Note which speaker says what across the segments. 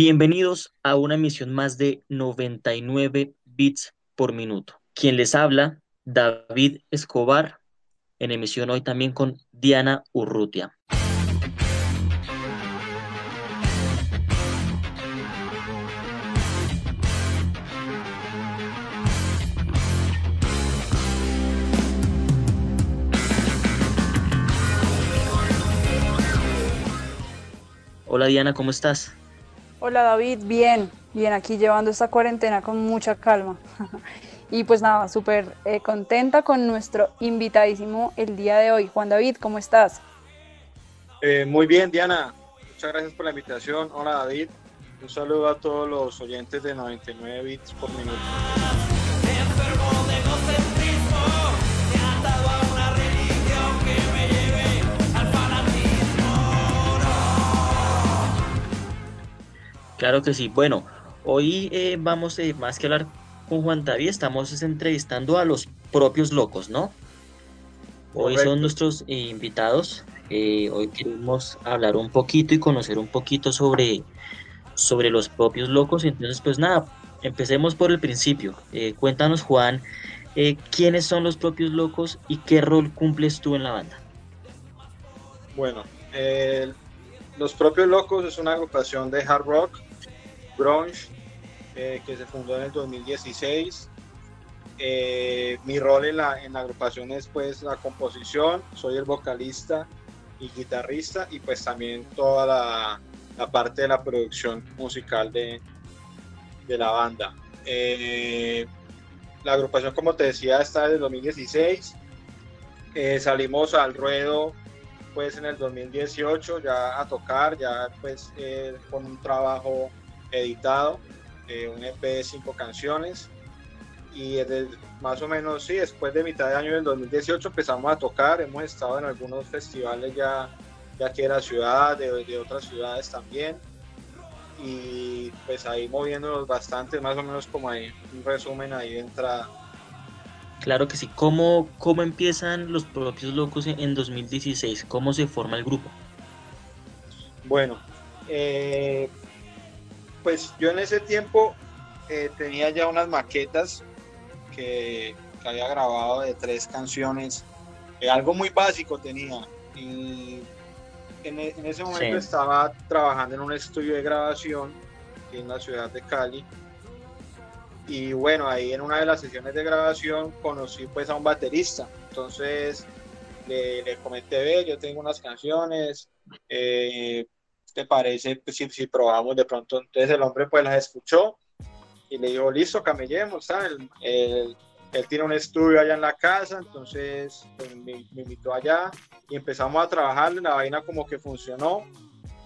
Speaker 1: Bienvenidos a una emisión más de 99 bits por minuto. Quien les habla, David Escobar, en emisión hoy también con Diana Urrutia. Hola Diana, ¿cómo estás?
Speaker 2: Hola David, bien, bien, aquí llevando esta cuarentena con mucha calma. y pues nada, súper eh, contenta con nuestro invitadísimo el día de hoy. Juan David, ¿cómo estás?
Speaker 3: Eh, muy bien, Diana. Muchas gracias por la invitación. Hola David. Un saludo a todos los oyentes de 99 bits por minuto.
Speaker 1: Claro que sí. Bueno, hoy eh, vamos eh, más que hablar con Juan David, estamos entrevistando a los propios locos, ¿no? Hoy son nuestros eh, invitados. hoy queremos hablar un poquito y conocer un poquito sobre, sobre los propios locos. Entonces, pues nada, empecemos por el principio. cuéntanos, Juan, quiénes son los propios locos y qué rol cumples tú en la banda.
Speaker 3: Bueno, los propios locos es una agrupación de hard rock grunge, eh, que se fundó en el 2016. Eh, mi rol en la, en la agrupación es pues la composición, soy el vocalista y guitarrista y pues también toda la, la parte de la producción musical de, de la banda. Eh, la agrupación, como te decía, está desde el 2016. salimos al ruedo pues en el 2018 ya a tocar, ya pues con un trabajo editado, eh, un EP de cinco canciones. Y desde, más o menos, sí, después de mitad de año del 2018 empezamos a tocar, hemos estado en algunos festivales ya, ya aquí de la ciudad, de, de otras ciudades también. Y pues ahí moviéndonos bastante, más o menos como ahí, un resumen ahí de entrada.
Speaker 1: Claro que sí. ¿Cómo, cómo empiezan los propios locos en 2016? ¿Cómo se forma el grupo?
Speaker 3: Bueno, eh, pues yo en ese tiempo eh, tenía ya unas maquetas que, había grabado de tres canciones, eh, algo muy básico tenía. Y en, e, ese momento estaba trabajando en un estudio de grabación en la ciudad de Cali. Y bueno, ahí en una de las sesiones de grabación conocí pues a un baterista. Entonces le, comenté, ve, yo tengo unas canciones, eh, ¿te parece pues, si, si, probamos de pronto? Entonces el hombre pues las escuchó y le dijo, listo, camellemos, ¿sabes? Él, tiene un estudio allá en la casa, entonces pues, me, invitó allá y empezamos a trabajar, la vaina como que funcionó.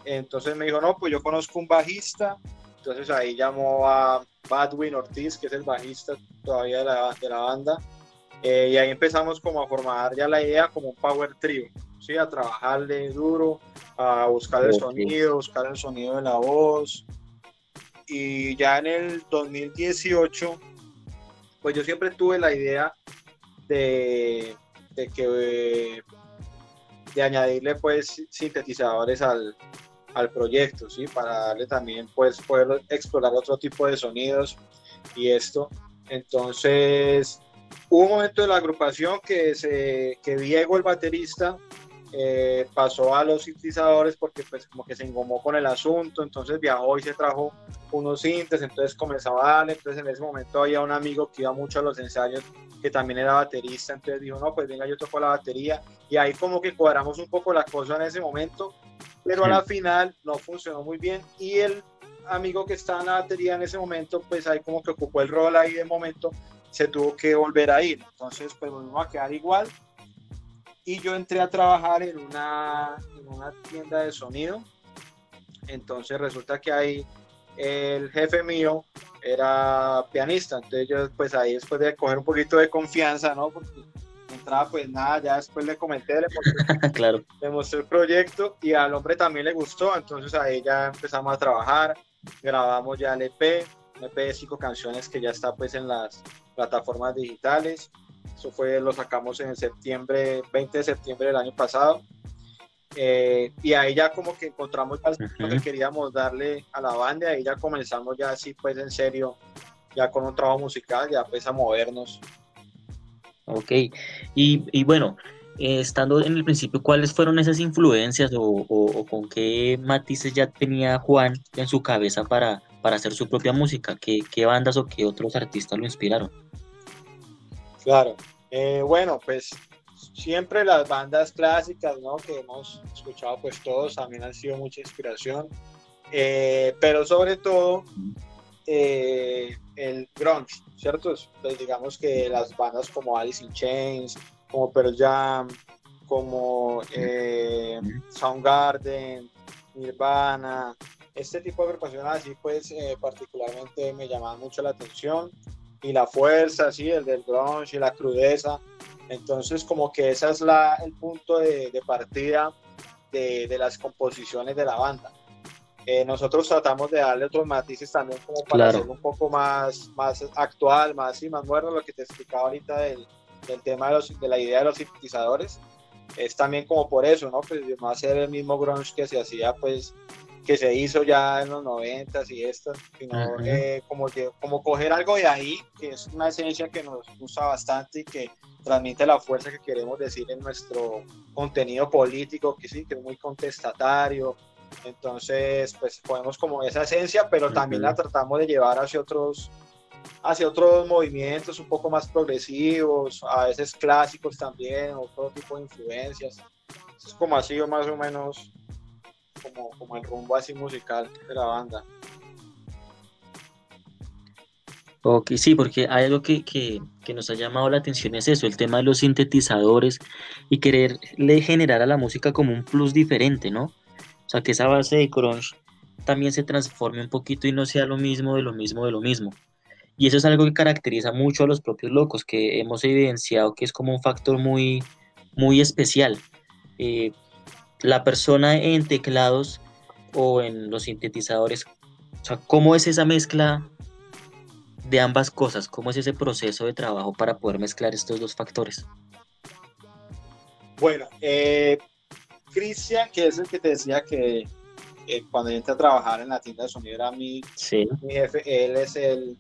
Speaker 3: Entonces me dijo, no, pues yo conozco un bajista, entonces ahí llamó a Badwin Ortiz, que es el bajista todavía de la, de la banda, eh, y ahí empezamos como a formar ya la idea como un power trio, ¿sí? A trabajarle duro, a buscar el sonido, buscar el sonido de la voz. Y ya en el 2018, pues yo siempre tuve la idea de, de que de añadirle pues sintetizadores al, al proyecto, ¿sí? Para darle también pues poder explorar otro tipo de sonidos y esto. Entonces, hubo un momento de la agrupación que, se, que Diego, el baterista, eh, pasó a los sintetizadores porque pues como que se engomó con el asunto, entonces viajó y se trajo unos sintes, entonces comenzaba a darle, entonces en ese momento había un amigo que iba mucho a los ensayos que también era baterista, entonces dijo, no, pues venga, yo toco la batería y ahí como que cuadramos un poco la cosa en ese momento, pero a la final no funcionó muy bien y el amigo que estaba en la batería en ese momento, pues ahí como que ocupó el rol ahí de momento, se tuvo que volver a ir, entonces pues volvimos a quedar igual y yo entré a trabajar en una, en una tienda de sonido. Entonces resulta que ahí el jefe mío era pianista, entonces yo pues ahí después de coger un poquito de confianza, ¿no? Porque entraba pues nada, ya después le comenté, le mostré,
Speaker 1: claro.
Speaker 3: le mostré el proyecto y al hombre también le gustó, entonces ahí ya empezamos a trabajar, grabamos ya el EP, un EP de cinco canciones que ya está pues en las plataformas digitales, eso fue, lo sacamos en septiembre, 20 de septiembre del año pasado. Eh, y ahí ya como que encontramos lo que queríamos darle a la banda, y ahí ya comenzamos ya así pues en serio, ya con un trabajo musical, ya pues a movernos.
Speaker 1: Ok, y, y bueno, eh, estando en el principio, ¿cuáles fueron esas influencias o, o, con qué matices ya tenía Juan en su cabeza para, para hacer su propia música? ¿Qué, ¿Qué bandas o qué otros artistas lo inspiraron?
Speaker 3: Claro, eh, bueno, pues siempre las bandas clásicas, ¿no? Que hemos escuchado pues todos también han sido mucha inspiración, eh, pero sobre todo eh, el grunge, ¿cierto? Pues digamos que las bandas como Alice in Chains, como Pearl Jam, como Soundgarden, Nirvana, este tipo de agrupaciones así pues particularmente me llamaban mucho la atención y la fuerza, sí, el del grunge y la crudeza. Entonces, como que ese es la, el punto de, de partida de, de, las composiciones de la banda. Eh, nosotros tratamos de darle otros matices también como para hacerlo un poco más, más actual, más y más moderno, lo que te explicaba ahorita del, del tema de, los, de, la idea de los sintetizadores. Es también como por eso, ¿no? Pues no hacer el mismo grunge que se hacía pues que se hizo ya en los noventas y esto, sino eh, como, que, como coger algo de ahí, que es una esencia que nos gusta bastante y que transmite la fuerza que queremos decir en nuestro contenido político, que sí, que es muy contestatario. Entonces, pues ponemos como esa esencia, pero también la tratamos de llevar hacia otros, hacia otros movimientos un poco más progresivos, a veces clásicos también, otro tipo de influencias. Es como ha sido más o menos como, como el rumbo así musical de la banda.
Speaker 1: Ok, sí, porque hay algo que, que, que, nos ha llamado la atención es eso, el tema de los sintetizadores y quererle generar a la música como un plus diferente, ¿no? O sea, que esa base de crunch también se transforme un poquito y no sea lo mismo de lo mismo de lo mismo. Y eso es algo que caracteriza mucho a los propios locos, que hemos evidenciado que es como un factor muy, muy especial. Eh, la persona en teclados o en los sintetizadores, o sea, ¿cómo es esa mezcla de ambas cosas? ¿Cómo es ese proceso de trabajo para poder mezclar estos dos factores?
Speaker 3: Bueno, eh, Cristian, que es el que te decía que eh, cuando yo entré a trabajar en la tienda de sonido era mi,
Speaker 1: sí.
Speaker 3: mi jefe, él es el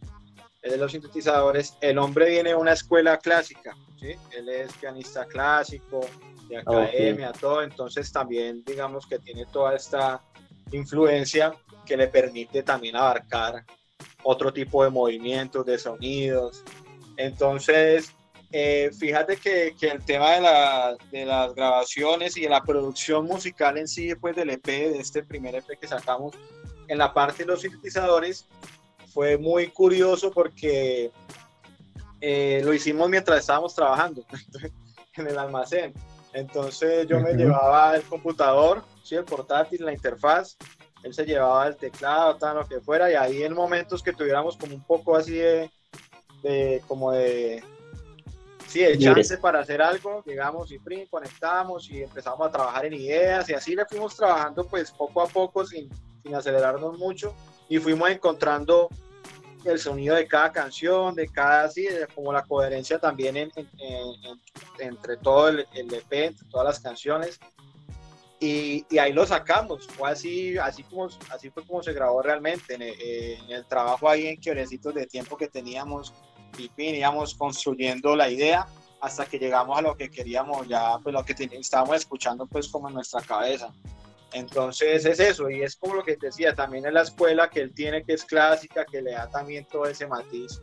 Speaker 3: de los sintetizadores. El hombre viene de una escuela clásica, ¿sí? Él es pianista clásico, de academia, okay. todo, entonces también digamos que tiene toda esta influencia que le permite también abarcar otro tipo de movimientos, de sonidos. Entonces, eh, fíjate que, que, el tema de, la, de, las grabaciones y de la producción musical en sí, pues del EP, de este primer EP que sacamos, en la parte de los sintetizadores, fue muy curioso porque eh, lo hicimos mientras estábamos trabajando en el almacén. Entonces yo me llevaba el computador, ¿sí? el portátil, la interfaz, él se llevaba el teclado, tal, lo que fuera, y ahí en momentos que tuviéramos como un poco así de, de como de, sí, de chance para hacer algo, llegamos y prim, conectamos y empezamos a trabajar en ideas, y así le fuimos trabajando pues poco a poco sin, sin acelerarnos mucho, y fuimos encontrando el sonido de cada canción, de cada, así, como la coherencia también en, en, en, entre todo el, el, EP, entre todas las canciones. Y, y, ahí lo sacamos, fue así, así, como, así fue como se grabó realmente, en el, el trabajo ahí en quiorecitos de tiempo que teníamos y íbamos construyendo la idea hasta que llegamos a lo que queríamos ya, pues lo que estábamos escuchando pues como en nuestra cabeza. Entonces es eso, y es como lo que te decía, también en la escuela que él tiene, que es clásica, que le da también todo ese matiz,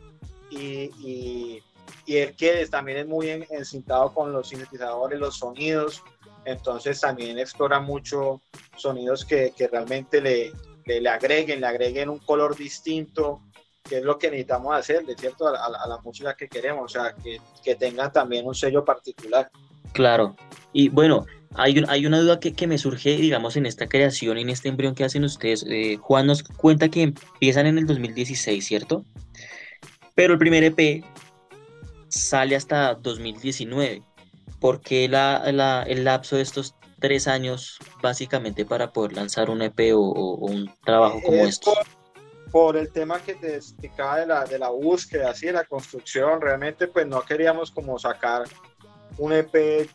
Speaker 3: y, y, y él que también es muy encintado con los sintetizadores, los sonidos, entonces también explora mucho sonidos que, que realmente le, le, le, agreguen, le agreguen un color distinto, que es lo que necesitamos hacer, de cierto, a, a, a la música que queremos, o sea, que, que tengan también un sello particular.
Speaker 1: Claro. Y bueno, hay, hay una duda que, que, me surge, digamos, en esta creación, en este embrión que hacen ustedes. Eh, Juan nos cuenta que empiezan en el 2016, ¿cierto? Pero el primer EP sale hasta 2019. ¿Por qué la, la, el lapso de estos tres años básicamente para poder lanzar un EP o, o un trabajo como este?
Speaker 3: por el tema que te explicaba de la, de la búsqueda, así de la construcción, realmente pues no queríamos como sacar un EP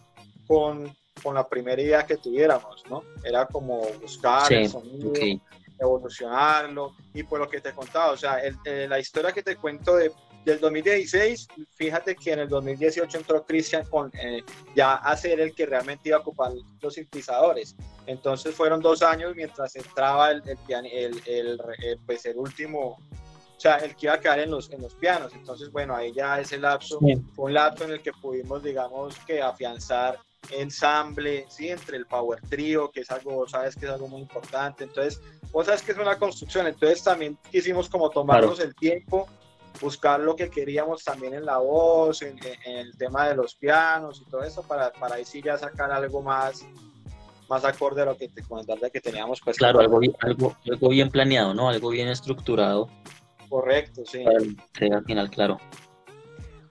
Speaker 3: con, con la primera idea que tuviéramos, ¿no? Era como buscar el sonido, evolucionarlo y por lo que te he contado, o sea, el, la historia que te cuento de del 2016, fíjate que en el 2018 entró Christian con eh, ya a ser el que realmente iba a ocupar los sintetizadores. Entonces fueron dos años mientras entraba el, el, el, eh, pues el último, o sea, el que iba a quedar en los, en los pianos. Entonces, bueno, ahí ya ese lapso fue un lapso en el que pudimos, digamos, que afianzar ensamble, ¿sí? Entre el power trio, que es algo, sabes que es algo muy importante. Entonces, vos sabes que es una construcción. Entonces, también quisimos como tomarnos el tiempo buscar lo que queríamos también en la voz, en, el tema de los pianos y todo eso, para, para ahí sí ya sacar algo más, más acorde a lo que te comentaba que teníamos. Pues,
Speaker 1: claro, algo, algo, algo bien planeado, ¿no? Algo bien estructurado.
Speaker 3: Correcto, sí.
Speaker 1: al final, claro.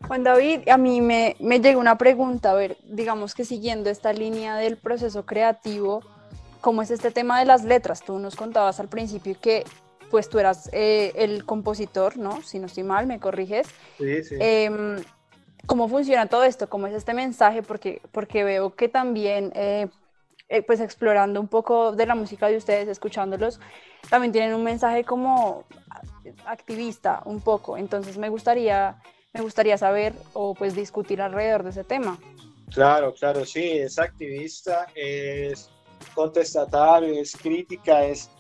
Speaker 2: Juan David, a mí me, me llegó una pregunta, a ver, digamos que siguiendo esta línea del proceso creativo, ¿cómo es este tema de las letras? Tú nos contabas al principio que pues tú eras eh, el compositor, ¿no? Si no estoy mal, me corriges.
Speaker 3: Sí, sí.
Speaker 2: Em, ¿Cómo funciona todo esto? ¿Cómo es este mensaje? Porque, porque veo que también, eh, eh, pues explorando un poco de la música de ustedes, escuchándolos, también tienen un mensaje como activista un poco. Entonces me gustaría, me gustaría saber o pues discutir alrededor de ese tema.
Speaker 3: Claro, claro, sí, es activista, es contestatario, es crítica, es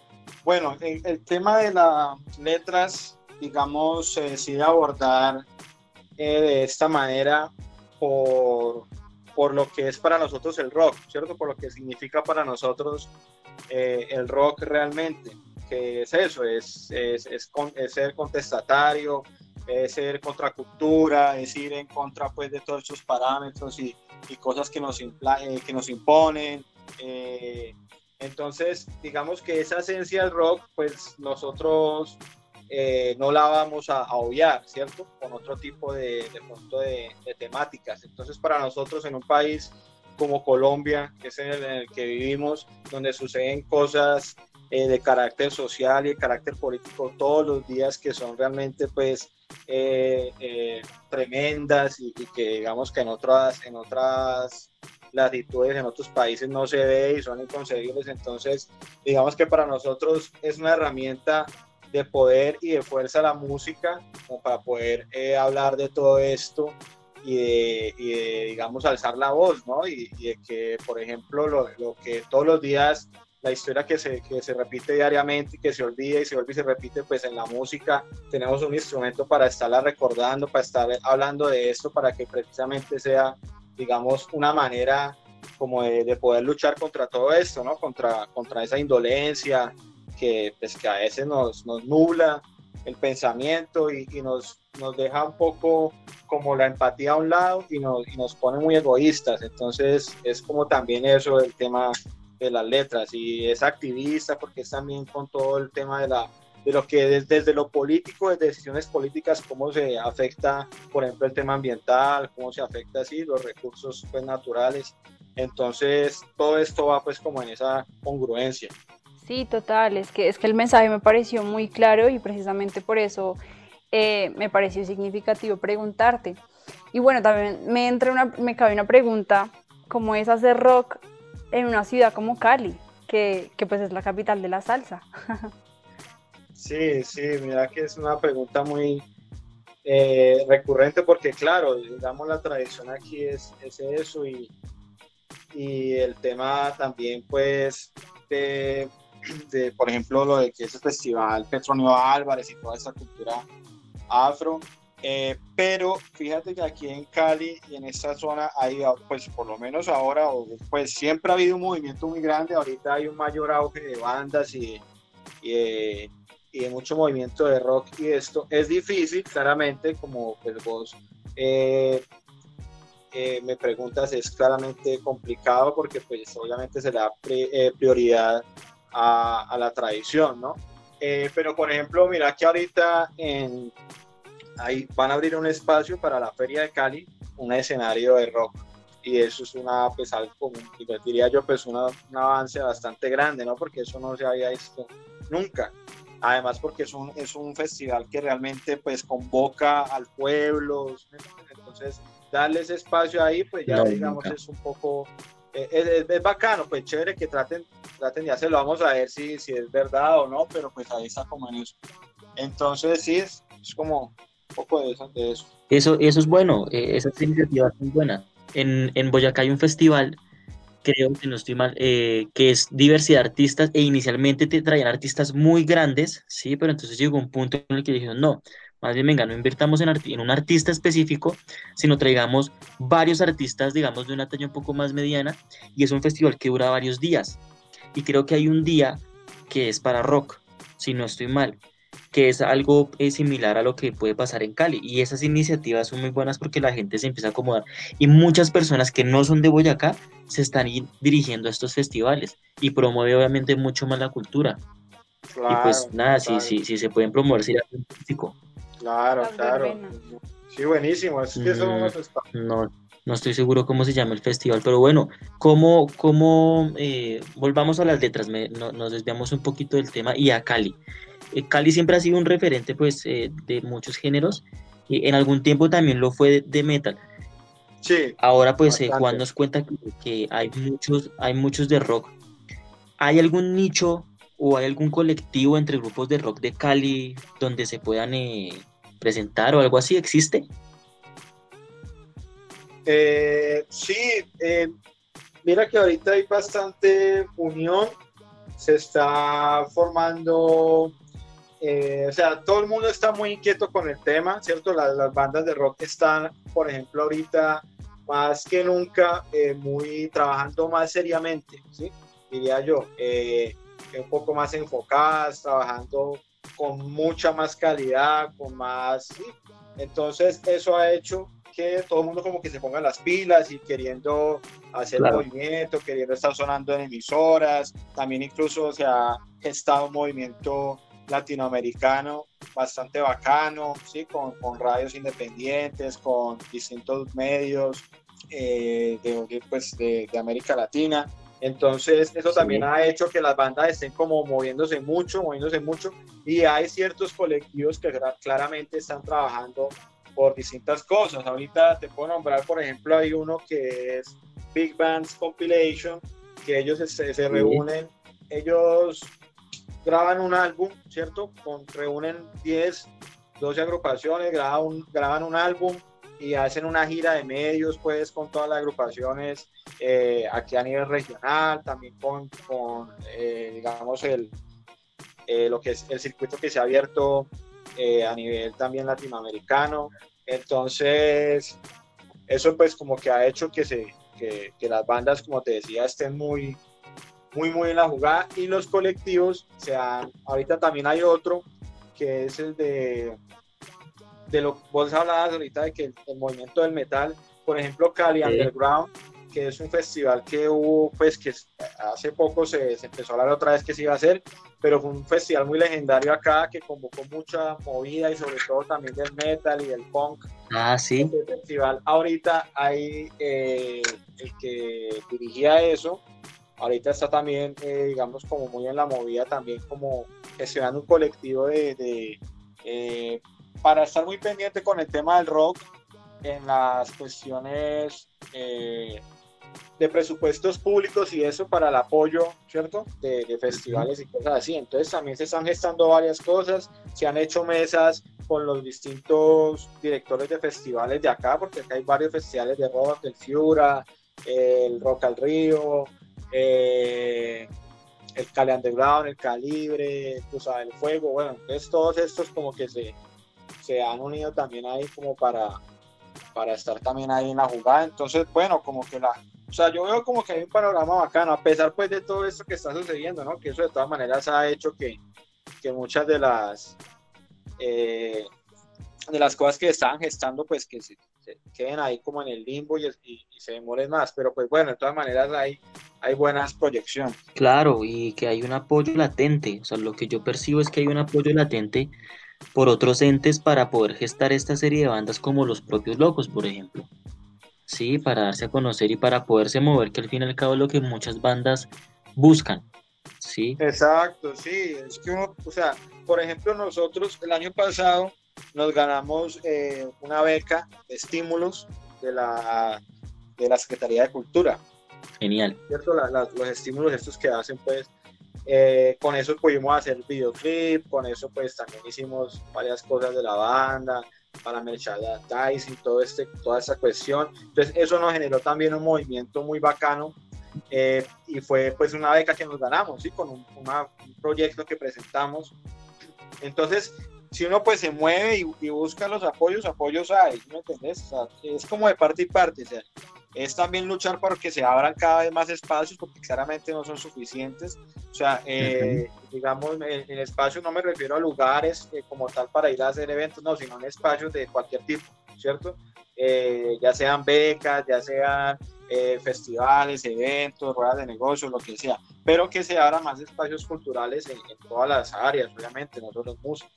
Speaker 3: bueno, el, tema de las letras, digamos, se decide abordar eh, de esta manera por, por, lo que es para nosotros el rock, ¿cierto? Por lo que significa para nosotros eh, el rock realmente, que es eso, es, es, es, ser contestatario, es ser contracultura, es ir en contra pues, de todos estos parámetros y, cosas que nos, eh, que nos imponen. Eh, entonces, digamos que esa esencia del rock, pues nosotros eh, no la vamos a, obviar, ¿cierto? Con otro tipo de, de, de, temáticas. Entonces, para nosotros en un país como Colombia, que es en el, que vivimos, donde suceden cosas eh, de carácter social y de carácter político todos los días que son realmente, pues, eh, tremendas y, y, que digamos que en otras, en otras latitudes en otros países no se ve y son inconcebibles. Entonces, digamos que para nosotros es una herramienta de poder y de fuerza la música, como para poder eh, hablar de todo esto y de, digamos, alzar la voz, ¿no? Y, de que, por ejemplo, lo, lo, que todos los días, la historia que se, que se repite diariamente y que se olvida y se vuelve y se repite, pues en la música tenemos un instrumento para estarla recordando, para estar hablando de esto, para que precisamente sea digamos, una manera como de, poder luchar contra todo esto, ¿no? Contra, contra esa indolencia que, pues, que a veces nos, nos nubla el pensamiento y, nos, nos deja un poco como la empatía a un lado y nos, y nos pone muy egoístas. Entonces es como también eso el tema de las letras y es activista porque es también con todo el tema de la de lo que desde, lo político, desde decisiones políticas, cómo se afecta, por ejemplo, el tema ambiental, cómo se afecta así los recursos pues, naturales. Entonces, todo esto va pues como en esa congruencia.
Speaker 2: Sí, total, es que, es que el mensaje me pareció muy claro y precisamente por eso eh, me pareció significativo preguntarte. Y bueno, también me entra una, me cabe una pregunta, ¿cómo es hacer rock en una ciudad como Cali, que, que pues es la capital de la salsa?
Speaker 3: Sí, sí, mira que es una pregunta muy eh, recurrente porque claro, digamos la tradición aquí es, es eso y, y, el tema también pues de, de, por ejemplo, lo de que es el festival Petronio Álvarez y toda esa cultura afro. Eh, pero fíjate que aquí en Cali y en esta zona hay, pues por lo menos ahora, pues siempre ha habido un movimiento muy grande, ahorita hay un mayor auge de bandas y, y y de mucho movimiento de rock y esto. Es difícil, claramente, como pues vos eh, eh, me preguntas, es claramente complicado porque pues obviamente se le da eh, prioridad a, a, la tradición, ¿no? Eh, pero por ejemplo, mira que ahorita en, ahí van a abrir un espacio para la Feria de Cali, un escenario de rock. Y eso es una, pues algo, diría yo, pues una, un avance bastante grande, ¿no? Porque eso no se había visto nunca. Además porque es un, es un festival que realmente pues convoca al pueblo, entonces darle ese espacio ahí, pues ya digamos es un poco, eh, es, es, bacano, pues chévere que traten, traten de hacerlo, vamos a ver si, si es verdad o no, pero pues ahí está como en eso. Entonces sí, es, es como poco de eso. De eso.
Speaker 1: Eso, es bueno, eh, esas iniciativas son buenas. En, en Boyacá hay un festival creo que no estoy mal, eh, que es diversidad de artistas, e inicialmente te traían artistas muy grandes, sí, pero entonces llegó un punto en el que dijeron, no, más bien, venga, no invirtamos en un artista específico, sino traigamos varios artistas, digamos, de una talla un poco más mediana, y es un festival que dura varios días. Y creo que hay un día que es para rock, si no estoy mal, que es algo eh, similar a lo que puede pasar en Cali. Y esas iniciativas son muy buenas porque la gente se empieza a acomodar. Y muchas personas que no son de Boyacá se están dirigiendo a estos festivales y promueve obviamente mucho más la cultura. y pues nada, si sí, sí, se pueden promover, sería fantástico.
Speaker 3: Claro, claro. Sí, buenísimo. Es que
Speaker 1: mm, no, no estoy seguro cómo se llama el festival, pero bueno, ¿cómo, cómo eh, volvamos a las letras? nos desviamos un poquito del tema y a Cali. Eh, Cali siempre ha sido un referente pues eh, de muchos géneros y en algún tiempo también lo fue de, metal.
Speaker 3: Sí.
Speaker 1: Ahora pues Juan nos cuenta que, hay muchos, hay muchos de rock. ¿Hay algún nicho o hay algún colectivo entre grupos de rock de Cali donde se puedan presentar o algo así? ¿Existe?
Speaker 3: Eh, sí, eh, mira que ahorita hay bastante unión, se está formando, eh, o sea, todo el mundo está muy inquieto con el tema, ¿cierto? Las, las bandas de rock están, por ejemplo, ahorita más que nunca muy trabajando más seriamente, ¿sí? Diría yo, un poco más enfocadas, trabajando con mucha más calidad, con más... ¿sí? Entonces eso ha hecho que todo el mundo como que se ponga las pilas y queriendo hacer movimiento, queriendo estar sonando en emisoras, también incluso se ha gestado un movimiento latinoamericano bastante bacano, ¿sí? con, con radios independientes, con distintos medios eh, de, pues, de, de América Latina. Entonces, eso también ha hecho que las bandas estén como moviéndose mucho, moviéndose mucho, y hay ciertos colectivos que claramente están trabajando por distintas cosas. Ahorita te puedo nombrar, por ejemplo, hay uno que es Big Bands Compilation, que ellos se, se reúnen, ellos graban un álbum, ¿cierto? Reúnen 10, 12 agrupaciones, graban un, graban un álbum y hacen una gira de medios, pues, con todas las agrupaciones eh, aquí a nivel regional, también con, eh, digamos, el, eh, lo que es el circuito que se ha abierto a nivel también latinoamericano. Entonces, eso pues como que ha hecho que, se, que las bandas, como te decía, estén muy, muy, muy en la jugada y los colectivos, sean, ahorita también hay otro que es el de, de lo vos hablabas ahorita de que el, movimiento del metal, por ejemplo, Cali Underground, que es un festival que hubo, pues que hace poco se, se, empezó a hablar otra vez que se iba a hacer, pero fue un festival muy legendario acá que convocó mucha movida y sobre todo también del metal y del punk.
Speaker 1: Ah, sí.
Speaker 3: Este festival ahorita hay eh, el que dirigía eso, ahorita está también, eh, digamos, como muy en la movida también como gestionando un colectivo de, de eh, para estar muy pendiente con el tema del rock en las cuestiones eh, de presupuestos públicos y eso para el apoyo, ¿cierto? De, de, festivales y cosas así. Entonces también se están gestando varias cosas, se han hecho mesas con los distintos directores de festivales de acá, porque acá hay varios festivales de rock, el Fiura, el Rock al Río, eh, el Cali Underground, el Calibre, Cruzada del Fuego, bueno, entonces todos estos como que se, se han unido también ahí como para, para estar también ahí en la jugada, entonces bueno, como que la, o sea, yo veo como que hay un panorama bacano, a pesar pues de todo esto que está sucediendo, ¿no? Que eso de todas maneras ha hecho que, que muchas de las, eh, de las cosas que estaban gestando, pues que se, queden ahí como en el limbo y, se demoren más. Pero pues bueno, de todas maneras hay, hay buenas proyecciones.
Speaker 1: Claro, y que hay un apoyo latente. O sea, lo que yo percibo es que hay un apoyo latente por otros entes para poder gestar esta serie de bandas como los propios locos, por ejemplo. Sí, para darse a conocer y para poderse mover, que al fin y al cabo es lo que muchas bandas buscan. Sí.
Speaker 3: Exacto, sí. Es que uno, o sea, por ejemplo, nosotros el año pasado nos ganamos eh, una beca de estímulos de la, de la Secretaría de Cultura.
Speaker 1: Genial.
Speaker 3: ¿Cierto? los estímulos estos que hacen, pues, eh, con eso pudimos hacer videoclip, con eso pues también hicimos varias cosas de la banda, para merchandising, todo este, toda esa cuestión. Entonces eso nos generó también un movimiento muy bacano eh, y fue pues una beca que nos ganamos, ¿sí? Con un, un proyecto que presentamos. Entonces si uno pues se mueve y, busca los apoyos, apoyos hay, ¿me entendés? es como de parte y parte, o sea, es también luchar para que se abran cada vez más espacios porque claramente no son suficientes. O sea, eh, digamos, en, espacios no me refiero a lugares eh, como tal para ir a hacer eventos, no, sino en espacios de cualquier tipo, ¿cierto? Eh, ya sean becas, ya sean festivales, eventos, ruedas de negocios, lo que sea, pero que se abran más espacios culturales en, en todas las áreas, obviamente, no solo en música.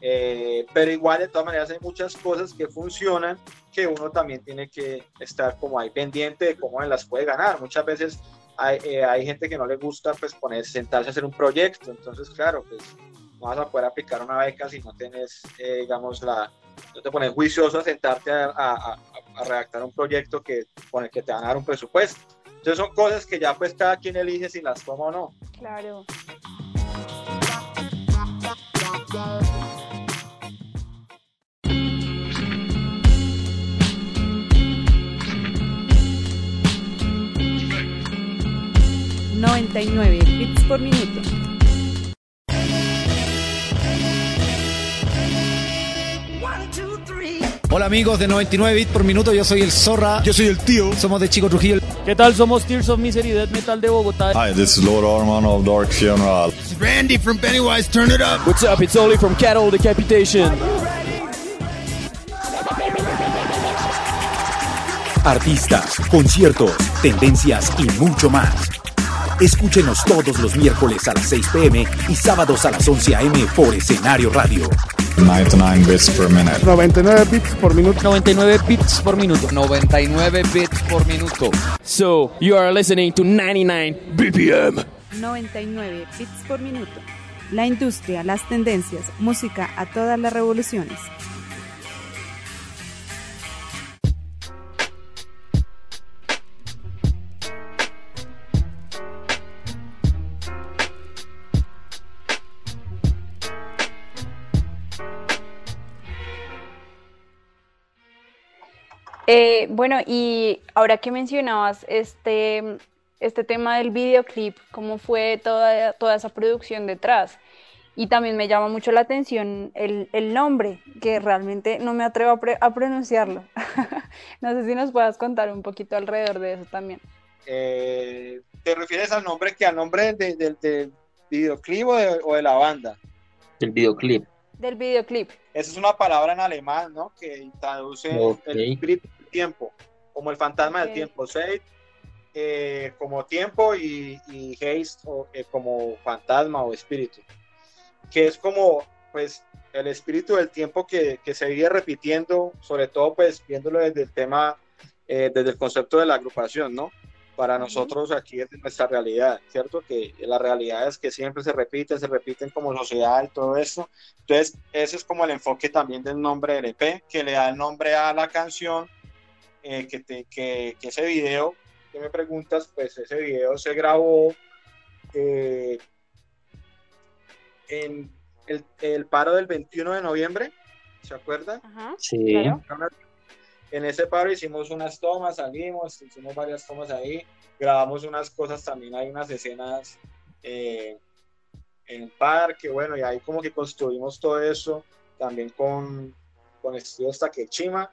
Speaker 3: Eh, pero igual de todas maneras hay muchas cosas que funcionan que uno también tiene que estar como ahí pendiente de cómo las puede ganar. Muchas veces hay, eh, hay gente que no le gusta pues poner, sentarse a hacer un proyecto, entonces claro, pues no vas a poder aplicar una beca si no tienes, eh, digamos, la, no te pones juicioso a sentarte a, a, redactar un proyecto que, con el que te van a dar un presupuesto. Entonces son cosas que ya pues cada quien elige si las toma o no.
Speaker 2: Claro.
Speaker 4: 99 bits por minuto.
Speaker 5: Hola amigos de 99 bits por minuto, yo soy el Zorra.
Speaker 6: Yo soy el tío.
Speaker 5: Somos de Chico Trujillo.
Speaker 7: ¿Qué tal? Somos Tears of Misery Death Metal de Bogotá.
Speaker 6: Hi, this is Lord Arman of Dark Funeral.
Speaker 8: This is Randy from Pennywise, turn it up.
Speaker 7: What's up? It's Oli from Cattle Decapitation.
Speaker 9: Artistas, conciertos, tendencias y mucho más. Escúchenos todos los miércoles a las 6 pm y sábados a las 11 am por Escenario Radio.
Speaker 6: 99 bits per minute.
Speaker 7: 99 bits por minuto. 99 bits por minuto.
Speaker 10: 99 bits por minuto.
Speaker 7: So, you are listening to 99 BPM.
Speaker 4: 99 bits por minuto. La industria, las tendencias, música a todas las revoluciones.
Speaker 2: Eh, bueno, y ahora que mencionabas este, este tema del videoclip, ¿cómo fue toda, toda esa producción detrás? Y también me llama mucho la atención el, el nombre, que realmente no me atrevo a, pronunciarlo. no sé si nos puedas contar un poquito alrededor de eso también.
Speaker 3: Eh, ¿Te refieres al nombre que al nombre del videoclip o de, la banda?
Speaker 1: Del videoclip.
Speaker 2: Del videoclip.
Speaker 3: Esa es una palabra en alemán, ¿no? Que traduce el espíritu tiempo, como el fantasma del tiempo, eh, como tiempo y, y Haste eh, como fantasma o espíritu, que es como pues el espíritu del tiempo que, que se sigue repitiendo, sobre todo pues viéndolo desde el tema, eh, desde el concepto de la agrupación, ¿no? Para nosotros aquí es nuestra realidad, ¿cierto? Que la realidad es que siempre se repite, se repiten como sociedad y todo eso. Entonces, ese es como el enfoque también del nombre del EP, que le da el nombre a la canción eh, que, que, ese video que me preguntas, pues ese video se grabó eh, en el, paro del 21 de noviembre, ¿se acuerdan?
Speaker 1: sí.
Speaker 3: En ese paro hicimos unas tomas, salimos, hicimos varias tomas ahí, grabamos unas cosas también, hay unas escenas eh, en el parque, bueno, y ahí como que construimos todo eso, también con, con estudios Takechima,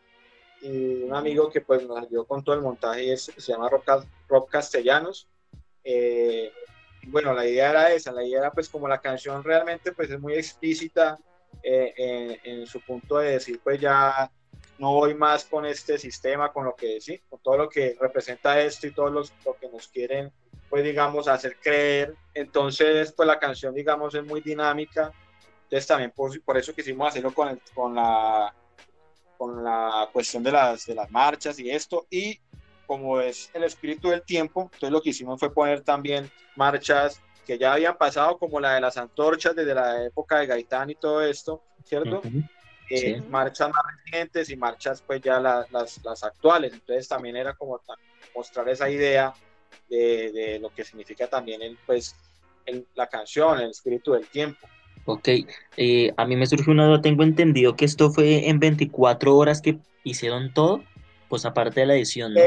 Speaker 3: y un amigo que pues nos ayudó con todo el montaje es, se llama Rob, Castellanos. Eh, bueno, la idea era esa, la idea era pues como la canción realmente pues es muy explícita eh, en, su punto de decir pues ya no voy más con este sistema, con lo que sí, con todo lo que representa esto y todo lo que nos quieren, pues digamos, hacer creer. Entonces, pues la canción, digamos, es muy dinámica. Entonces también por eso quisimos hacerlo con, con, la, con la cuestión de las, de las marchas y esto. Y como es el espíritu del tiempo, entonces lo que hicimos fue poner también marchas que ya habían pasado, como la de las antorchas desde la época de Gaitán y todo esto, ¿cierto? Eh, marchas más recientes y marchas pues ya las, las, actuales. Entonces también era como mostrar esa idea de, de, lo que significa también el, pues, la canción, el espíritu del tiempo.
Speaker 1: Ok, eh, a mí me surgió una duda, tengo entendido que esto fue en 24 horas que hicieron todo, pues aparte de la edición, ¿no?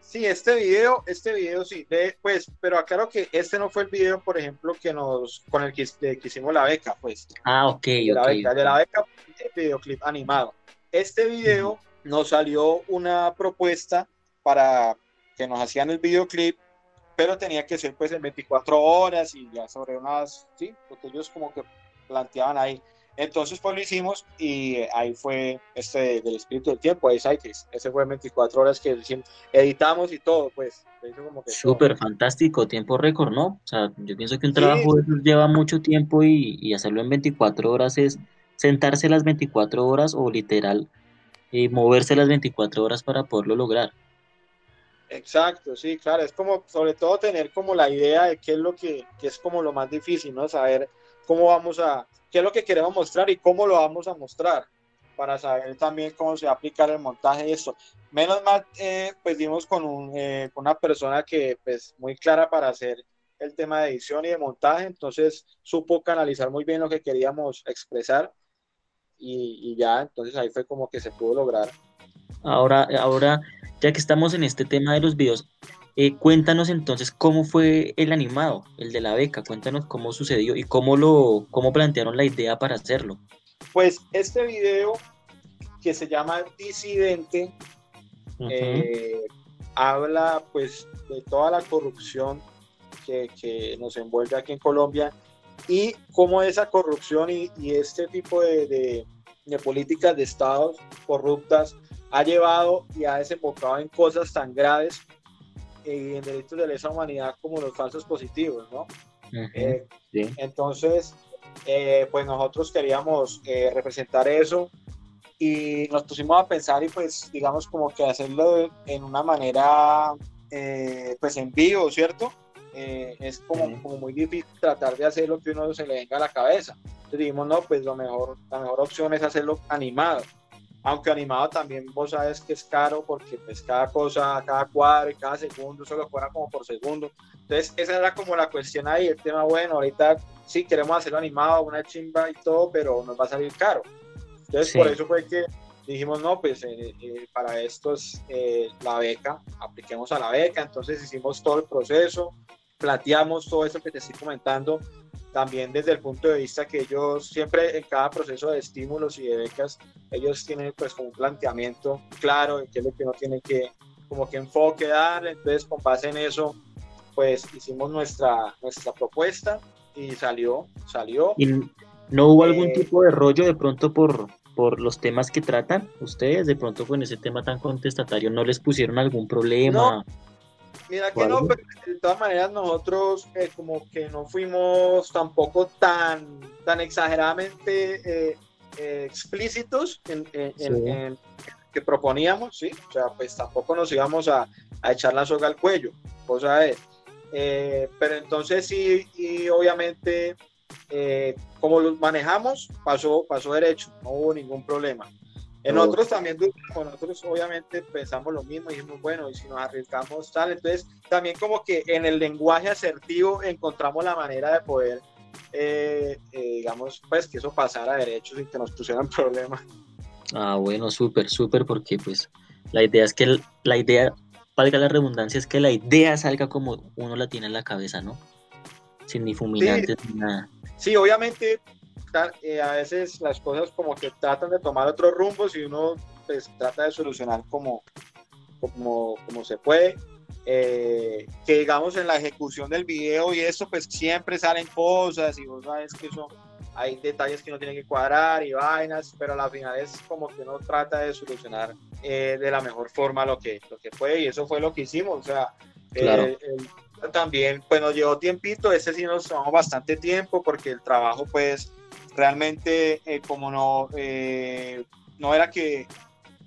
Speaker 3: sí, este video, este video sí, pues, pero aclaro que este no fue el video, por ejemplo, que nos, con el que, hicimos la beca, pues.
Speaker 1: Ah, ok,
Speaker 3: de la beca, de la beca, el videoclip animado. Este video nos salió una propuesta para que nos hacían el videoclip, pero tenía que ser pues en 24 horas y ya sobre unas, sí, porque ellos como que planteaban ahí. Entonces, pues lo hicimos y ahí fue este del espíritu del tiempo, ahí Ese fue 24 horas que editamos y todo, pues.
Speaker 1: Súper fantástico, tiempo récord, ¿no? O sea, yo pienso que un trabajo lleva mucho tiempo y, hacerlo en 24 horas es sentarse las 24 horas o literal y moverse las 24 horas para poderlo lograr.
Speaker 3: Exacto, sí, claro, es como sobre todo tener como la idea de qué es lo que, que es como lo más difícil, ¿no? Saber cómo vamos a, qué es lo que queremos mostrar y cómo lo vamos a mostrar para saber también cómo se va a aplicar el montaje y esto. Menos mal, eh, pues dimos con, eh, con, una persona que pues muy clara para hacer el tema de edición y de montaje, entonces supo canalizar muy bien lo que queríamos expresar y, y ya, entonces ahí fue como que se pudo lograr.
Speaker 1: Ahora, ahora, ya que estamos en este tema de los videos, eh, cuéntanos entonces cómo fue el animado, el de la beca, cuéntanos cómo sucedió y cómo lo, cómo plantearon la idea para hacerlo.
Speaker 3: Pues este video que se llama Disidente eh, habla pues de toda la corrupción que, nos envuelve aquí en Colombia y cómo esa corrupción y, este tipo de, de políticas de estados corruptas ha llevado y ha desembocado en cosas tan graves en delitos de lesa humanidad como los falsos positivos, ¿no? Eh, entonces, eh, pues nosotros queríamos eh, representar eso y nos pusimos a pensar y pues digamos como que hacerlo en una manera pues en vivo, ¿cierto? es como, como, muy difícil tratar de hacer lo que uno se le venga a la cabeza. Entonces dijimos, no, pues lo mejor, la mejor opción es hacerlo animado aunque animado también vos sabes que es caro porque pues cada cosa, cada cuadro y cada segundo solo fuera como por segundo. Entonces esa era como la cuestión ahí, el tema bueno, ahorita sí queremos hacerlo animado, una chimba y todo, pero nos va a salir caro. Entonces por eso fue que dijimos, no, pues eh, eh, para esto es eh, la beca, apliquemos a la beca, entonces hicimos todo el proceso, planteamos todo eso que te estoy comentando, también desde el punto de vista que ellos siempre en cada proceso de estímulos y de becas, ellos tienen pues un planteamiento claro de qué es lo que uno tiene que como que enfoque dar, entonces con base en eso pues hicimos nuestra, nuestra propuesta y salió, salió.
Speaker 1: ¿Y no hubo algún eh, tipo de rollo de pronto por, por los temas que tratan ustedes? De pronto con ese tema tan contestatario, ¿no les pusieron algún problema?
Speaker 3: Mira que no, pero de todas maneras nosotros eh, como que no fuimos tampoco tan, tan exageradamente eh, eh, explícitos en, que proponíamos, ¿sí? O sea, pues tampoco nos íbamos a, echar la soga al cuello, cosa es. pero entonces sí, y obviamente como lo manejamos, pasó, pasó derecho, no hubo ningún problema. En otros también, con nosotros obviamente pensamos lo mismo, y dijimos, bueno, y si nos arriesgamos tal, entonces también como que en el lenguaje asertivo encontramos la manera de poder, eh, eh, digamos, pues que eso pasara a derechos y que nos pusieran problemas.
Speaker 1: Ah, bueno, súper, súper, porque pues la idea es que la idea, valga la redundancia, es que la idea salga como uno la tiene en la cabeza, ¿no? Sin ni fumigantes ni nada.
Speaker 3: Sí, obviamente eh, a veces las cosas como que tratan de tomar otros rumbos y uno pues trata de solucionar como, como, como se puede. Eh, que digamos en la ejecución del video y eso pues siempre salen cosas y vos sabes que eso hay detalles que uno tiene que cuadrar y vainas, pero a la final es como que uno trata de solucionar eh, de la mejor forma lo que, lo que puede y eso fue lo que hicimos. O sea, eh, también pues nos llevó tiempito, ese sí nos tomó bastante tiempo porque el trabajo pues realmente eh, como no, no era que,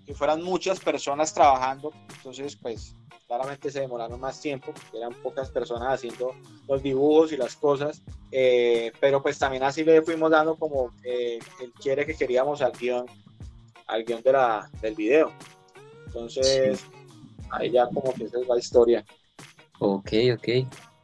Speaker 3: que fueran muchas personas trabajando, entonces pues claramente se demoraron más tiempo, eran pocas personas haciendo los dibujos y las cosas, eh, pero pues también así le fuimos dando como eh, el quiere que queríamos al guion, al guion de la, del video. Entonces, ahí ya como que esa es la historia.
Speaker 1: Ok, ok.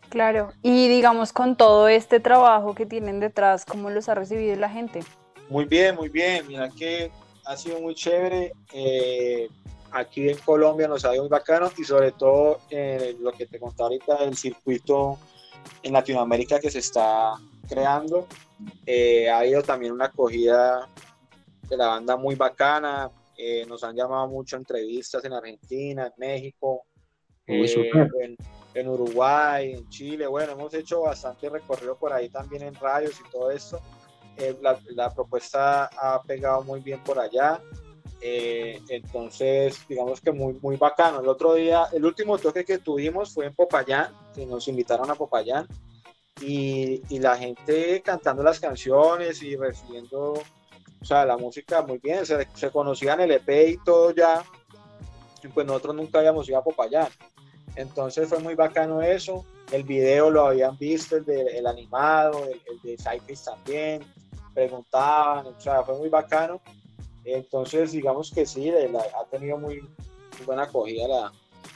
Speaker 2: Claro, y digamos con todo este trabajo que tienen detrás, ¿cómo los ha recibido la gente?
Speaker 3: Muy bien, muy bien, mira que ha sido muy chévere. Eh, aquí en Colombia nos ha ido muy bacano y sobre todo en lo que te conté ahorita el circuito en Latinoamérica que se está creando. Eh, ha habido también una acogida de la banda muy bacana. Eh, nos han llamado mucho entrevistas en Argentina, en México, eh, en, Uruguay, en Chile. Bueno, hemos hecho bastante recorrido por ahí también en radios y todo esto. La, la propuesta ha pegado muy bien por allá. Eh, entonces, digamos que muy, muy bacano. El otro día, el último toque que tuvimos fue en Popayán, que nos invitaron a Popayán, y, y la gente cantando las canciones y recibiendo, o sea, la música muy bien, se, se conocían el EP y todo ya, y pues nosotros nunca habíamos ido a Popayán. Entonces fue muy bacano eso. El video lo habían visto, el, de, el animado, el, el de Cypress también. Preguntaban, o sea, fue muy bacano. Entonces, digamos que sí, ha tenido muy, buena acogida la,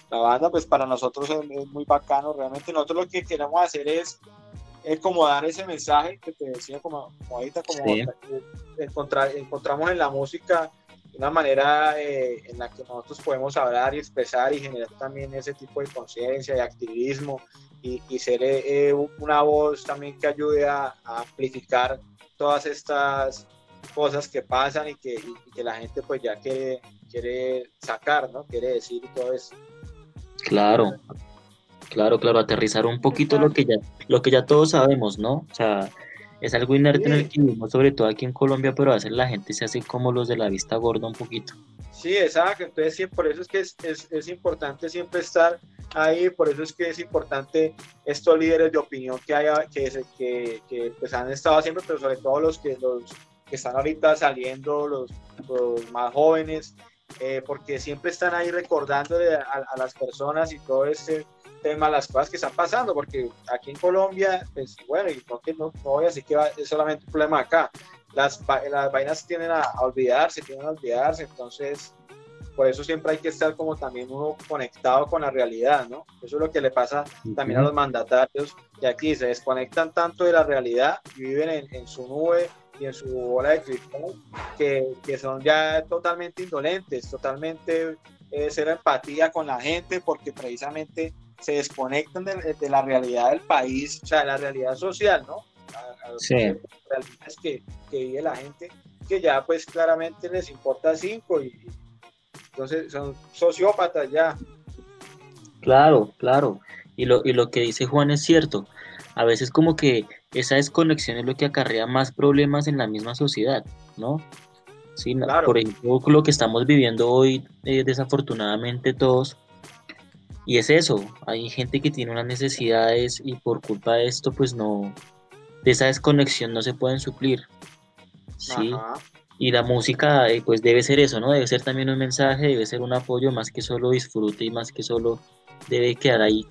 Speaker 3: la, banda, pues para nosotros es, muy bacano, realmente nosotros lo que queremos hacer es, es como dar ese mensaje que te decía como, ahorita, como encontrar, encontramos en la música una manera eh, en la que nosotros podemos hablar y expresar y generar también ese tipo de conciencia y activismo y, y ser eh, eh, una voz también que ayude a, a amplificar todas estas cosas que pasan y que, que la gente pues ya quiere, quiere sacar, ¿no? Quiere decir todo eso.
Speaker 1: Claro, claro, claro, aterrizar un poquito lo que ya, lo que ya todos sabemos, ¿no? O sea, es algo inerte en el que vivimos, sobre todo aquí en Colombia, pero a veces la gente se hace como los de la vista gorda un poquito.
Speaker 3: Sí, exacto, entonces sí, por eso es que es, es, es importante siempre estar ahí, por eso es que es importante estos líderes de opinión que haya, que, que, que pues han estado siempre, pero sobre todo los que los que están ahorita saliendo, los, los más jóvenes, eh, porque siempre están ahí recordándole a, las personas y todo este tema, las cosas que están pasando, porque aquí en Colombia, pues bueno, y no, que no, voy a decir que es solamente un problema acá, las, las vainas tienden a, olvidarse, tienden a olvidarse, entonces por eso siempre hay que estar como también uno conectado con la realidad, ¿no? Eso es lo que le pasa también a los mandatarios de aquí, se desconectan tanto de la realidad y viven en, en su nube y en su bola de cristal, que, que son ya totalmente indolentes, totalmente eh, cero empatía con la gente, porque precisamente se desconectan de, de, la realidad del país, o sea, de la realidad social, ¿no? A, a sí. realidades que, que, vive la gente, que ya pues claramente les importa cinco y entonces son sociópatas ya.
Speaker 1: Claro, claro. Y lo, y lo que dice Juan es cierto. A veces como que esa desconexión es lo que acarrea más problemas en la misma sociedad, ¿no? Sí, Por ejemplo, lo que estamos viviendo hoy, eh, desafortunadamente todos, y es eso, hay gente que tiene unas necesidades y por culpa de esto, pues no, de esa desconexión no se pueden suplir, ¿sí? Y la música, eh, pues debe ser eso, ¿no? Debe ser también un mensaje, debe ser un apoyo más que solo disfrute y más que solo debe quedar ahí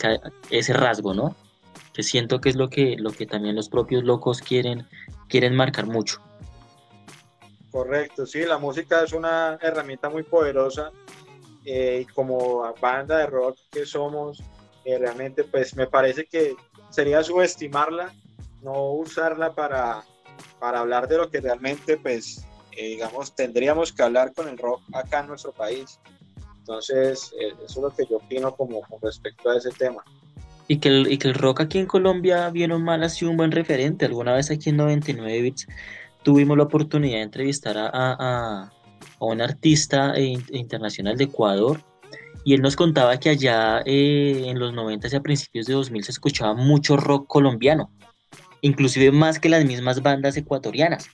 Speaker 1: ese rasgo, ¿no? que siento que es lo que, lo que también los propios locos quieren, quieren marcar mucho.
Speaker 3: Correcto, sí, la música es una herramienta muy poderosa eh, como banda de rock que somos, eh, realmente pues me parece que sería subestimarla, no usarla para, para hablar de lo que realmente pues eh, digamos tendríamos que hablar con el rock acá en nuestro país. Entonces, eso es lo que yo opino como con respecto a ese tema
Speaker 1: y que, el, y que el rock aquí en Colombia, bien o mal, ha sido un buen referente. Alguna vez aquí en 99 Bits tuvimos la oportunidad de entrevistar a, a un artista eh, internacional de Ecuador y él nos contaba que allá eh, en los 90 y a principios de 2000 se escuchaba mucho rock colombiano. inclusive más que las mismas bandas ecuatorianas.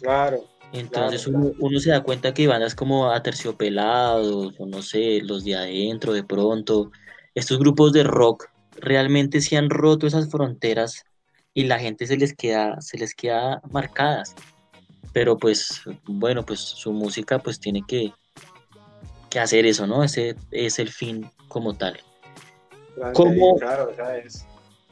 Speaker 3: Claro.
Speaker 1: Entonces uno, uno, se da cuenta que bandas como Aterciopelados, o no sé, los de adentro de pronto, estos grupos de rock realmente se han roto esas fronteras y la gente se les queda, se les queda marcadas. Pero pues, bueno, pues su música pues tiene que, que hacer eso, ¿no? Ese es el fin como tal. ¿Cómo,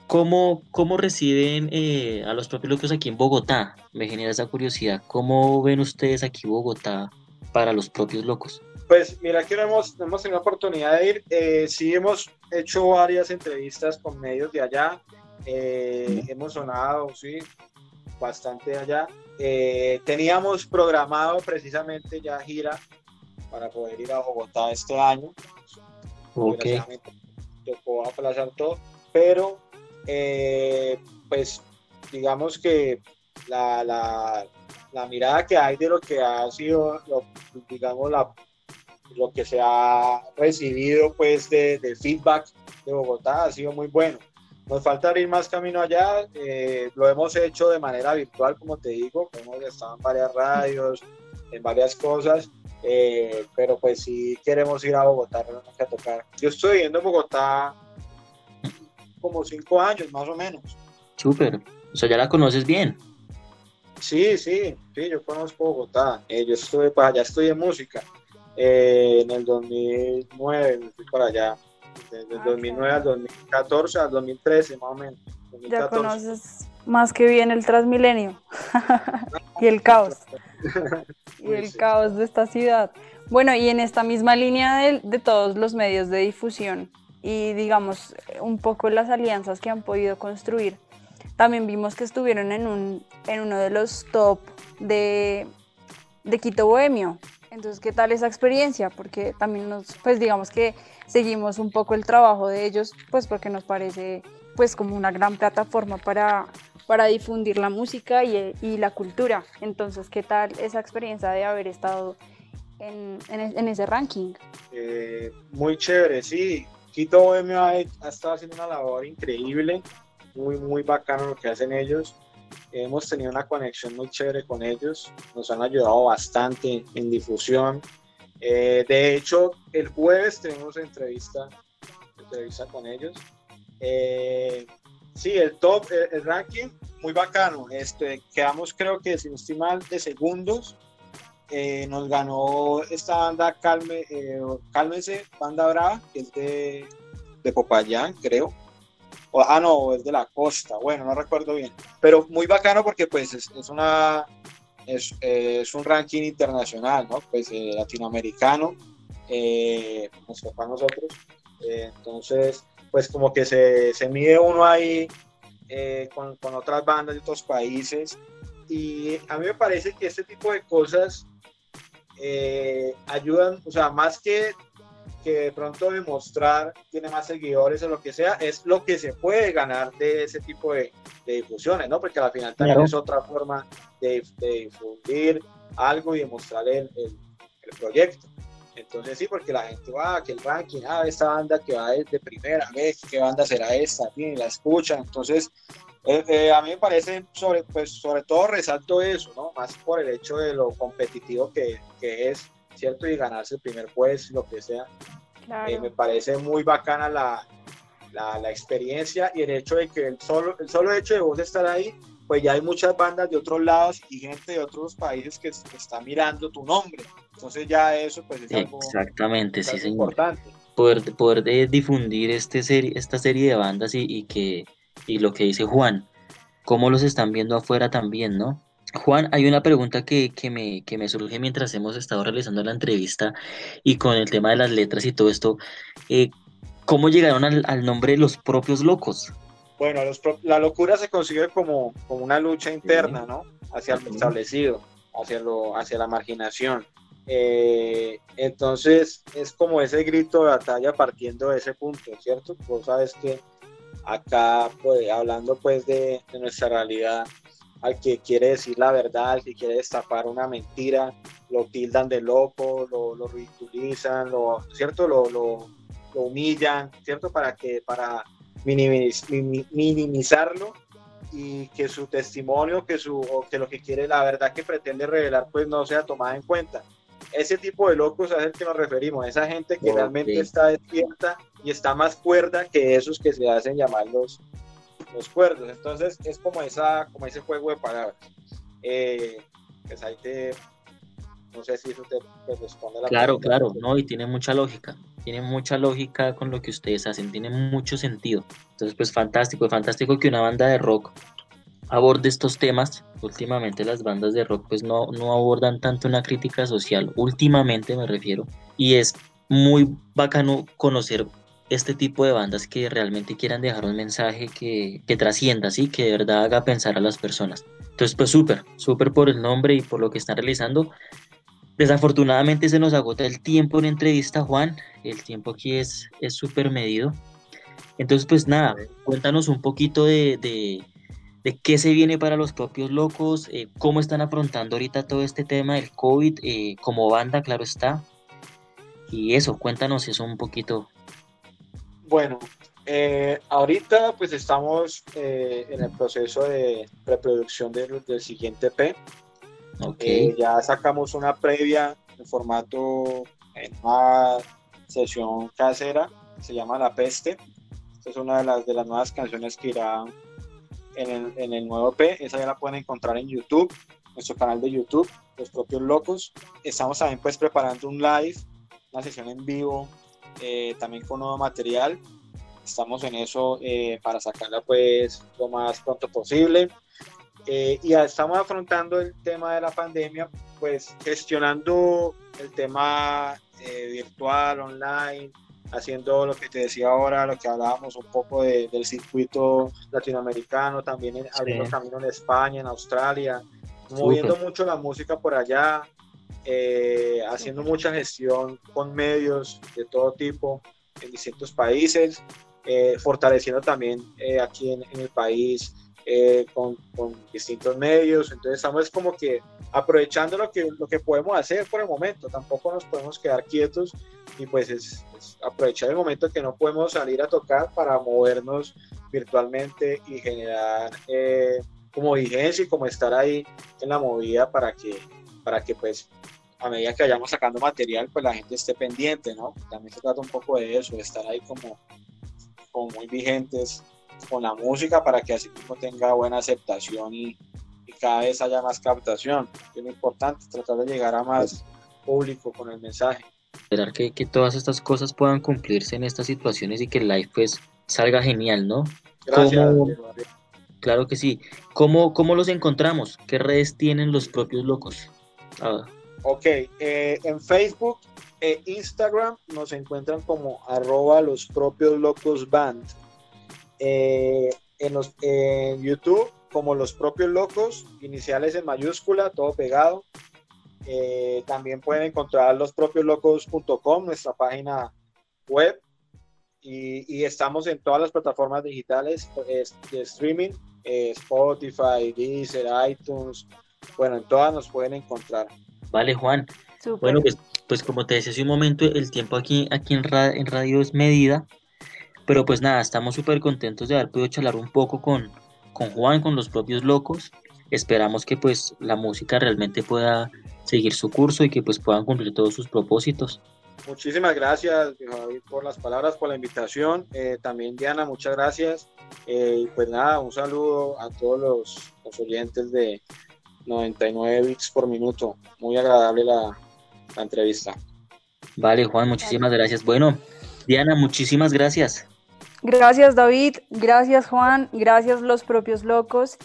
Speaker 1: ¿cómo, cómo reciben eh, a los propios locos aquí en Bogotá? Me genera esa curiosidad. ¿Cómo ven ustedes aquí Bogotá para los propios locos?
Speaker 3: Pues mira que no hemos, hemos tenido oportunidad de ir. Eh, sí hemos hecho varias entrevistas con medios de allá. Eh, hemos sonado, sí, bastante allá. Eh, teníamos programado precisamente ya gira para poder ir a Bogotá este año.
Speaker 1: Ok.
Speaker 3: Tocó aplazar todo, pero pues digamos que la, la, la, mirada que hay de lo que ha sido, digamos, la lo que se ha recibido pues de, feedback de Bogotá ha sido muy bueno. Nos falta abrir más camino allá, eh, lo hemos hecho de manera virtual, como te digo, hemos estado en varias radios, en varias cosas, eh, pero pues sí queremos ir a Bogotá a tocar. Yo estoy viviendo en Bogotá como cinco años más o menos.
Speaker 1: Súper, o sea, ya la conoces bien.
Speaker 3: Sí, sí, sí, yo conozco Bogotá, eh, yo estuve, pues allá estudié música. Eh, en el 2009 me fui para allá, desde el 2009 al 2014 al 2013 más o menos.
Speaker 2: Ya conoces más que bien el Transmilenio y el caos. y el caos de esta ciudad. Bueno, y en esta misma línea de, de, todos los medios de difusión y digamos un poco las alianzas que han podido construir, también vimos que estuvieron en, un, en uno de los top de, de Quito Bohemio. Entonces, ¿qué tal esa experiencia? Porque también nos, pues digamos que seguimos un poco el trabajo de ellos, pues porque nos parece pues como una gran plataforma para, para difundir la música y, y la cultura. Entonces, ¿qué tal esa experiencia de haber estado en, en, ese ranking?
Speaker 3: Eh, muy chévere, sí. Quito Bohemio ha, ha estado haciendo una labor increíble, muy, muy bacano lo que hacen ellos. Hemos tenido una conexión muy chévere con ellos, nos han ayudado bastante en difusión. Eh, de hecho, el jueves tenemos entrevista, entrevista con ellos. Eh, sí, el top, el, ranking, muy bacano. Este, quedamos, creo que sin estimar, de segundos. Eh, nos ganó esta banda Calme, Cálmese, Banda Brava, que es de, de Popayán, creo ah, no, es de la costa, bueno, no recuerdo bien, pero muy bacano porque pues es, una, es, un ranking internacional, ¿no? Pues eh, latinoamericano, eh, nos a nosotros, eh, entonces pues como que se, se mide uno ahí eh, con, con, otras bandas de otros países. Y a mí me parece que este tipo de cosas ayudan, o sea, más que que de pronto demostrar tiene más seguidores o lo que sea, es lo que se puede ganar de ese tipo de, difusiones, ¿no? Porque al final también es otra forma de, difundir algo y demostrar el, el, proyecto. Entonces sí, porque la gente va, que el ranking, ah, esta banda que va de, primera vez, qué banda será esta, y la escucha. Entonces, eh, eh, a mí me parece, sobre, pues, sobre todo resalto eso, ¿no? Más por el hecho de lo competitivo que, que es ¿cierto? Y ganarse el primer juez, lo que sea. Eh, me parece muy bacana la, la, experiencia y el hecho de que el solo, el solo hecho de vos estar ahí, pues ya hay muchas bandas de otros lados y gente de otros países que, está mirando tu nombre. Entonces ya eso pues es algo
Speaker 1: Exactamente, sí, señor.
Speaker 3: importante.
Speaker 1: Poder, poder de difundir este serie, esta serie de bandas y, y, que, y lo que dice Juan, cómo los están viendo afuera también, ¿no? Juan, hay una pregunta que, me, me surge mientras hemos estado realizando la entrevista y con el tema de las letras y todo esto. Eh, ¿Cómo llegaron al, nombre de los propios locos?
Speaker 3: Bueno, la locura se consigue como, como una lucha interna, ¿no? Hacia lo establecido, hacia, lo, hacia la marginación. Eh, entonces es como ese grito de batalla partiendo de ese punto, ¿cierto? Vos sabes que acá, pues, hablando pues de, de nuestra realidad, al que quiere decir la verdad, al que quiere destapar una mentira, lo tildan de loco, lo, lo ridiculizan, lo, ¿cierto? Lo, lo, humillan, ¿cierto? Para que para minimizarlo y que su testimonio, que, su, o que lo que quiere, la verdad que pretende revelar, pues no sea tomada en cuenta. Ese tipo de locos es el que nos referimos, esa gente que realmente está despierta y está más cuerda que esos que se hacen llamar los, cuerdos. Entonces es como, esa, como ese juego de palabras. Eh, pues ahí te, no sé si eso te, responde la
Speaker 1: Claro, claro, no, y tiene mucha lógica, tiene mucha lógica con lo que ustedes hacen, tiene mucho sentido. Entonces, pues fantástico, fantástico que una banda de rock aborde estos temas. Últimamente las bandas de rock pues no, no abordan tanto una crítica social, últimamente me refiero, y es muy bacano conocer este tipo de bandas que realmente quieran dejar un mensaje que, que trascienda, ¿sí? que de verdad haga pensar a las personas. Entonces, pues súper, súper por el nombre y por lo que están realizando. Desafortunadamente se nos agota el tiempo en entrevista, Juan. El tiempo aquí es súper medido. Entonces, pues nada, cuéntanos un poquito de, de, qué se viene para los propios locos, eh, cómo están afrontando ahorita todo este tema del COVID eh, como banda, claro está. Y eso, cuéntanos eso un poquito.
Speaker 3: Bueno, eh, ahorita pues estamos en el proceso de reproducción del, del siguiente P. Eh, ya sacamos una previa en formato, en una sesión casera, se llama La Peste. Esta es una de las, de las nuevas canciones que irá en el, en el nuevo P. Esa ya la pueden encontrar en YouTube, nuestro canal de YouTube, Los Propios Locos. Estamos también pues preparando un live, una sesión en vivo, eh, también con nuevo material. Estamos en eso eh, para sacarla pues lo más pronto posible. Eh, y estamos afrontando el tema de la pandemia, pues gestionando el tema eh, virtual, online, haciendo lo que te decía ahora, lo que hablábamos un poco del circuito latinoamericano, también en, abriendo camino en España, en Australia, moviendo mucho la música por allá, eh, haciendo mucha gestión con medios de todo tipo en distintos países, fortaleciendo también aquí en, en el país eh, con, con, distintos medios. Entonces estamos como que aprovechando lo que, lo que podemos hacer por el momento. Tampoco nos podemos quedar quietos y pues es, aprovechar el momento que no podemos salir a tocar para movernos virtualmente y generar eh, como vigencia y como estar ahí en la movida para que, para que pues a medida que vayamos sacando material, pues la gente esté pendiente, ¿no? También se trata un poco de eso, de estar ahí como, como muy vigentes con la música para que así mismo tenga buena aceptación y, cada vez haya más captación. Es muy importante tratar de llegar a más público con el mensaje.
Speaker 1: Esperar que, que todas estas cosas puedan cumplirse en estas situaciones y que el live pues salga genial, ¿no?
Speaker 3: Gracias.
Speaker 1: Claro que sí. ¿Cómo, ¿Cómo los encontramos? ¿Qué redes tienen los propios locos?
Speaker 3: Ah. Ok, eh, en Facebook e Instagram nos encuentran como arroba los propios locos band. Eh, en, los, en YouTube como Los Propios Locos, iniciales en mayúscula, todo pegado. Eh, también pueden encontrar lospropioslocos.com, nuestra página web. Y, estamos en todas las plataformas digitales de streaming, Spotify, Deezer, iTunes. Bueno, en todas nos pueden encontrar.
Speaker 1: Vale, Juan. Bueno, pues, pues como te decía hace un momento, el tiempo aquí, aquí en, en radio es medida. Pero pues nada, estamos súper contentos de haber podido charlar un poco con, con Juan, con los propios locos. Esperamos que pues la música realmente pueda seguir su curso y que pues puedan cumplir todos sus propósitos.
Speaker 3: Muchísimas gracias por las palabras, por la invitación. Eh, también Diana, muchas gracias. Eh, y pues nada, un saludo a todos los, los, oyentes de 99 bits por minuto. Muy agradable la, la entrevista.
Speaker 1: Vale, Juan, muchísimas gracias. Bueno, Diana, muchísimas gracias.
Speaker 2: Gracias David, gracias Juan, gracias los propios locos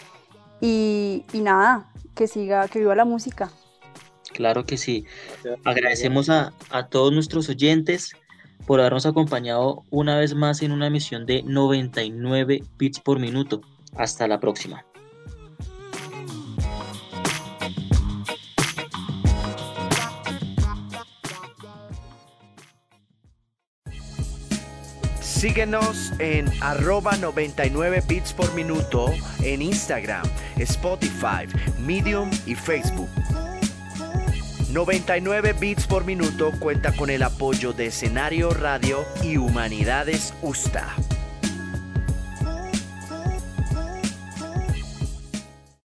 Speaker 2: y, nada, que siga, que viva la música.
Speaker 1: Claro que sí. Agradecemos a, a todos nuestros oyentes por habernos acompañado una vez más en una emisión de 99 bits por minuto. Hasta la próxima.
Speaker 9: Síguenos en arroba 99 bits por minuto en Instagram, Spotify, Medium y Facebook. 99 bits por minuto cuenta con el apoyo de Escenario Radio y Humanidades USTA.